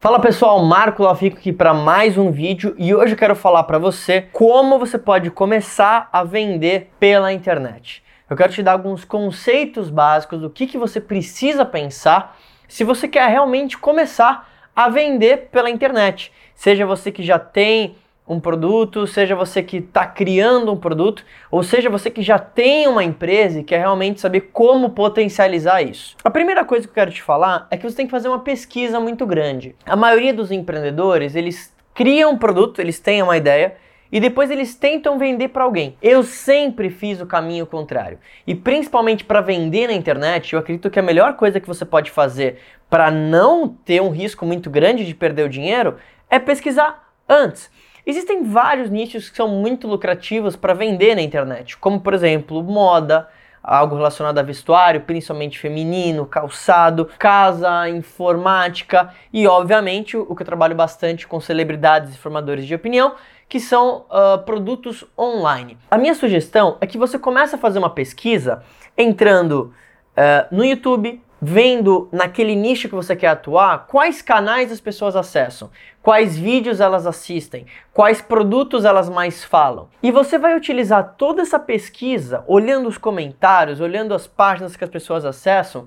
Fala pessoal, Marco Lafico aqui para mais um vídeo e hoje eu quero falar para você como você pode começar a vender pela internet. Eu quero te dar alguns conceitos básicos do que, que você precisa pensar se você quer realmente começar a vender pela internet. Seja você que já tem um produto, seja você que está criando um produto, ou seja você que já tem uma empresa e quer realmente saber como potencializar isso. A primeira coisa que eu quero te falar é que você tem que fazer uma pesquisa muito grande. A maioria dos empreendedores, eles criam um produto, eles têm uma ideia, e depois eles tentam vender para alguém. Eu sempre fiz o caminho contrário. E principalmente para vender na internet, eu acredito que a melhor coisa que você pode fazer para não ter um risco muito grande de perder o dinheiro é pesquisar antes. Existem vários nichos que são muito lucrativos para vender na internet, como por exemplo moda, algo relacionado a vestuário, principalmente feminino, calçado, casa, informática e, obviamente, o que eu trabalho bastante com celebridades e formadores de opinião, que são uh, produtos online. A minha sugestão é que você comece a fazer uma pesquisa entrando uh, no YouTube, vendo naquele nicho que você quer atuar, quais canais as pessoas acessam, quais vídeos elas assistem, quais produtos elas mais falam. E você vai utilizar toda essa pesquisa, olhando os comentários, olhando as páginas que as pessoas acessam,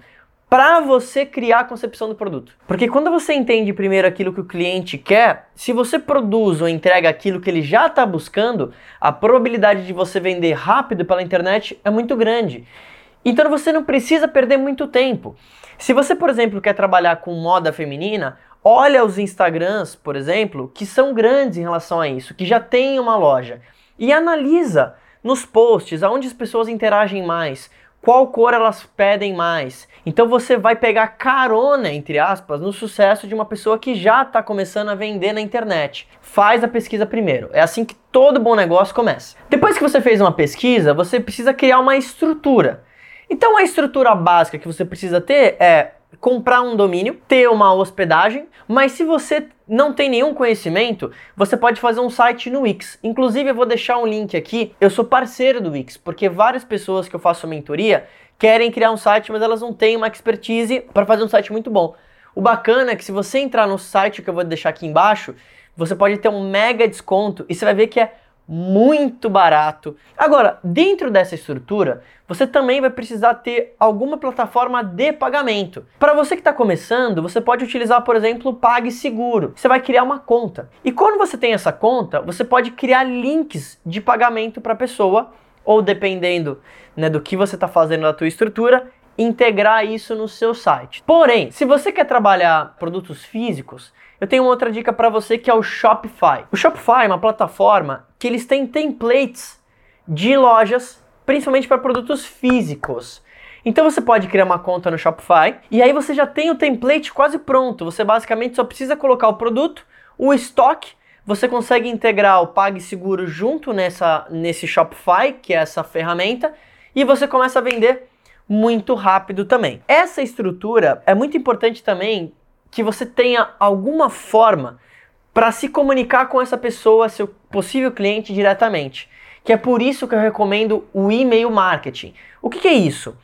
para você criar a concepção do produto. Porque quando você entende primeiro aquilo que o cliente quer, se você produz ou entrega aquilo que ele já está buscando, a probabilidade de você vender rápido pela internet é muito grande. Então você não precisa perder muito tempo. Se você, por exemplo, quer trabalhar com moda feminina, olha os Instagrams, por exemplo, que são grandes em relação a isso, que já tem uma loja, e analisa nos posts aonde as pessoas interagem mais, qual cor elas pedem mais. Então você vai pegar carona, entre aspas, no sucesso de uma pessoa que já está começando a vender na internet. Faz a pesquisa primeiro. É assim que todo bom negócio começa. Depois que você fez uma pesquisa, você precisa criar uma estrutura. Então a estrutura básica que você precisa ter é comprar um domínio, ter uma hospedagem, mas se você não tem nenhum conhecimento, você pode fazer um site no Wix. Inclusive eu vou deixar um link aqui. Eu sou parceiro do Wix, porque várias pessoas que eu faço mentoria querem criar um site, mas elas não têm uma expertise para fazer um site muito bom. O bacana é que se você entrar no site que eu vou deixar aqui embaixo, você pode ter um mega desconto e você vai ver que é muito barato. Agora, dentro dessa estrutura, você também vai precisar ter alguma plataforma de pagamento. Para você que está começando, você pode utilizar, por exemplo, o PagSeguro. Você vai criar uma conta. E quando você tem essa conta, você pode criar links de pagamento para a pessoa, ou dependendo né, do que você está fazendo na tua estrutura, integrar isso no seu site. Porém, se você quer trabalhar produtos físicos, eu tenho outra dica para você que é o Shopify. O Shopify é uma plataforma que eles têm templates de lojas, principalmente para produtos físicos. Então você pode criar uma conta no Shopify e aí você já tem o template quase pronto. Você basicamente só precisa colocar o produto, o estoque, você consegue integrar o PagSeguro junto nessa, nesse Shopify, que é essa ferramenta, e você começa a vender muito rápido também. Essa estrutura é muito importante também que você tenha alguma forma para se comunicar com essa pessoa, seu possível cliente diretamente. Que é por isso que eu recomendo o e-mail marketing. O que, que é isso?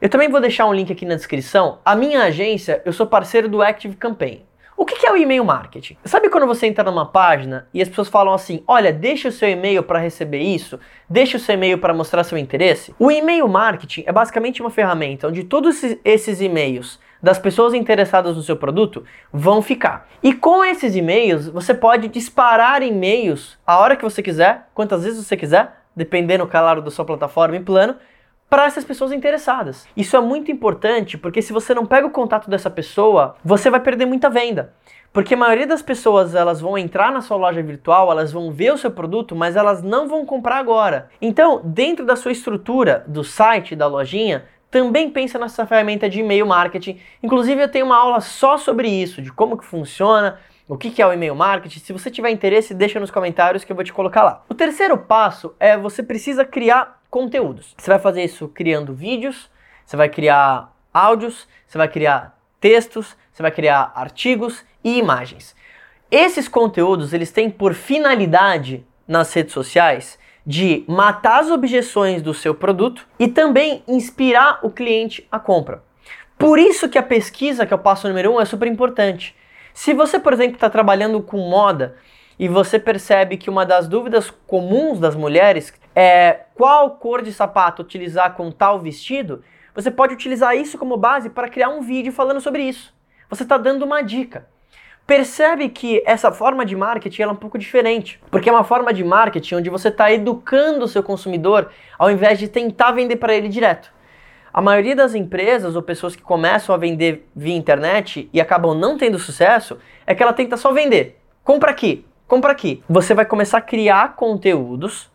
Eu também vou deixar um link aqui na descrição. A minha agência, eu sou parceiro do Active Campaign. O que é o e-mail marketing? Sabe quando você entra numa página e as pessoas falam assim: olha, deixa o seu e-mail para receber isso, deixa o seu e-mail para mostrar seu interesse? O e-mail marketing é basicamente uma ferramenta onde todos esses e-mails das pessoas interessadas no seu produto vão ficar. E com esses e-mails, você pode disparar e-mails a hora que você quiser, quantas vezes você quiser, dependendo, claro, da sua plataforma e plano, para essas pessoas interessadas. Isso é muito importante porque se você não pega o contato dessa pessoa, você vai perder muita venda. Porque a maioria das pessoas elas vão entrar na sua loja virtual, elas vão ver o seu produto, mas elas não vão comprar agora. Então, dentro da sua estrutura do site da lojinha, também pensa nessa ferramenta de e-mail marketing. Inclusive eu tenho uma aula só sobre isso, de como que funciona, o que, é o e-mail marketing. Se você tiver interesse, deixa nos comentários que eu vou te colocar lá. O terceiro passo é você precisa criar conteúdos. Você vai fazer isso criando vídeos, você vai criar áudios, você vai criar textos, você vai criar artigos e imagens. Esses conteúdos, eles têm por finalidade nas redes sociais de matar as objeções do seu produto e também inspirar o cliente à compra. Por isso que a pesquisa, que é o passo número um, é super importante. Se você, por exemplo, está trabalhando com moda e você percebe que uma das dúvidas comuns das mulheres é qual cor de sapato utilizar com tal vestido, você pode utilizar isso como base para criar um vídeo falando sobre isso. Você está dando uma dica. Percebe que essa forma de marketing é um pouco diferente, porque é uma forma de marketing onde você está educando o seu consumidor ao invés de tentar vender para ele direto. A maioria das empresas ou pessoas que começam a vender via internet e acabam não tendo sucesso é que ela tenta só vender. Compra aqui, compra aqui. Você vai começar a criar conteúdos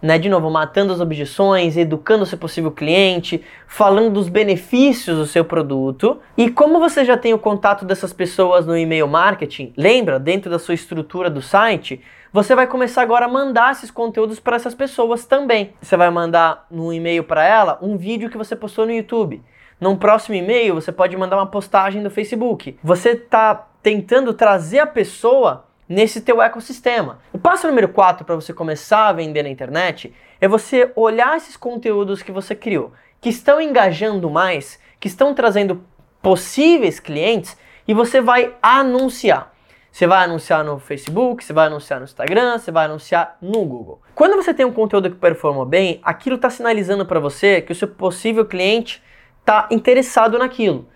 né, de novo, matando as objeções, educando o seu possível cliente, falando dos benefícios do seu produto. E como você já tem o contato dessas pessoas no e-mail marketing, lembra, dentro da sua estrutura do site, você vai começar agora a mandar esses conteúdos para essas pessoas também. Você vai mandar no e-mail para ela um vídeo que você postou no YouTube. Num próximo e-mail, você pode mandar uma postagem no Facebook. Você está tentando trazer a pessoa nesse teu ecossistema. O passo número 4 para você começar a vender na internet é você olhar esses conteúdos que você criou, que estão engajando mais, que estão trazendo possíveis clientes e você vai anunciar. Você vai anunciar no Facebook, você vai anunciar no Instagram, você vai anunciar no Google. Quando você tem um conteúdo que performa bem, aquilo está sinalizando para você que o seu possível cliente está interessado naquilo.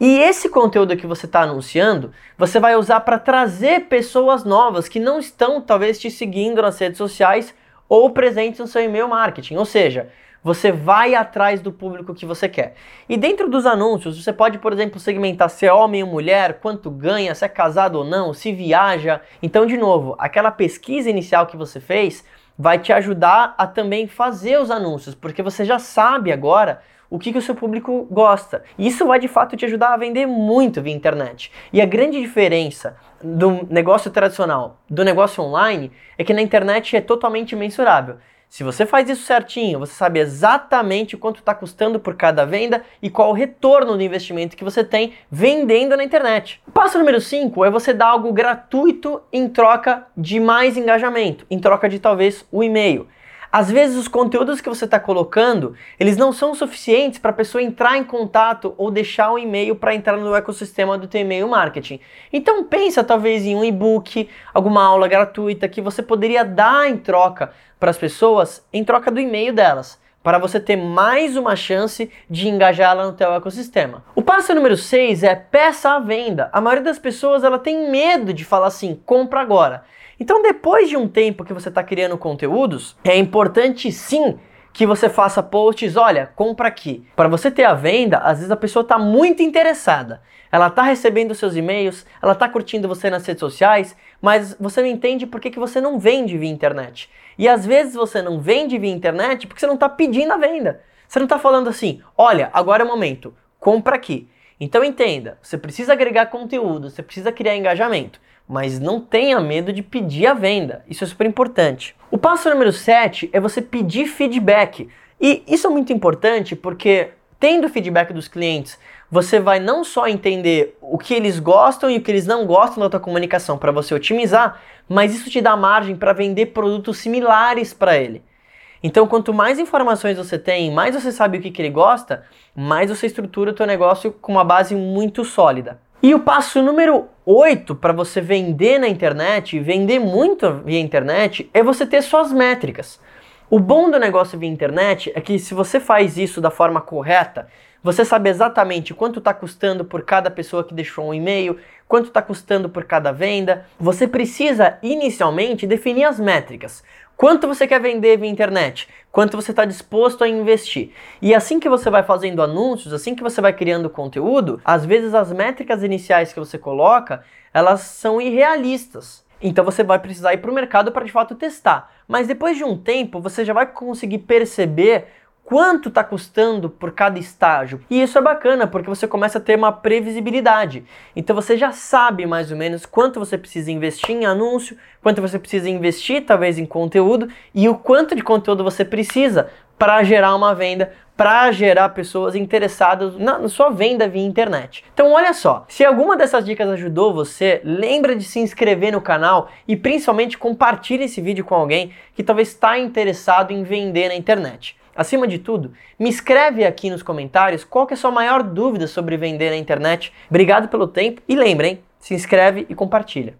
E esse conteúdo que você está anunciando, você vai usar para trazer pessoas novas que não estão talvez te seguindo nas redes sociais ou presentes no seu e-mail marketing. Ou seja, você vai atrás do público que você quer. E dentro dos anúncios, você pode, por exemplo, segmentar se é homem ou mulher, quanto ganha, se é casado ou não, se viaja. Então, de novo, aquela pesquisa inicial que você fez vai te ajudar a também fazer os anúncios, porque você já sabe agora o que, que o seu público gosta. Isso vai de fato te ajudar a vender muito via internet. E a grande diferença do negócio tradicional do negócio online é que na internet é totalmente mensurável. Se você faz isso certinho, você sabe exatamente quanto está custando por cada venda e qual o retorno do investimento que você tem vendendo na internet. Passo número 5 é você dar algo gratuito em troca de mais engajamento, em troca de talvez o e-mail. Às vezes os conteúdos que você está colocando, eles não são suficientes para a pessoa entrar em contato ou deixar um e-mail para entrar no ecossistema do teu e-mail marketing. Então pensa talvez em um e-book, alguma aula gratuita que você poderia dar em troca para as pessoas, em troca do e-mail delas para você ter mais uma chance de engajá-la no teu ecossistema. O passo número 6 é peça à venda. A maioria das pessoas ela tem medo de falar assim, compra agora. Então, depois de um tempo que você está criando conteúdos, é importante sim que você faça posts, olha, compra aqui. Para você ter a venda, às vezes a pessoa está muito interessada. Ela está recebendo seus e-mails, ela está curtindo você nas redes sociais, mas você não entende por que, que você não vende via internet. E às vezes você não vende via internet porque você não está pedindo a venda. Você não está falando assim, olha, agora é o momento, compra aqui. Então entenda, você precisa agregar conteúdo, você precisa criar engajamento mas não tenha medo de pedir a venda. Isso é super importante. O passo número 7 é você pedir feedback. E isso é muito importante porque tendo feedback dos clientes, você vai não só entender o que eles gostam e o que eles não gostam da tua comunicação para você otimizar, mas isso te dá margem para vender produtos similares para ele. Então, quanto mais informações você tem, mais você sabe o que, que ele gosta, mais você estrutura o teu negócio com uma base muito sólida. E o passo número 8 para você vender na internet, vender muito via internet, é você ter suas métricas. O bom do negócio via internet é que se você faz isso da forma correta, você sabe exatamente quanto está custando por cada pessoa que deixou um e-mail, quanto está custando por cada venda. Você precisa inicialmente definir as métricas. Quanto você quer vender via internet? Quanto você está disposto a investir? E assim que você vai fazendo anúncios, assim que você vai criando conteúdo, às vezes as métricas iniciais que você coloca, elas são irrealistas. Então você vai precisar ir para o mercado para de fato testar. Mas depois de um tempo, você já vai conseguir perceber quanto está custando por cada estágio. E isso é bacana porque você começa a ter uma previsibilidade. Então você já sabe mais ou menos quanto você precisa investir em anúncio, quanto você precisa investir talvez em conteúdo e o quanto de conteúdo você precisa para gerar uma venda, para gerar pessoas interessadas na, sua venda via internet. Então olha só, se alguma dessas dicas ajudou você, lembra de se inscrever no canal e principalmente compartilhe esse vídeo com alguém que talvez está interessado em vender na internet. Acima de tudo, me escreve aqui nos comentários qual é a sua maior dúvida sobre vender na internet. Obrigado pelo tempo e lembrem, se inscreve e compartilha.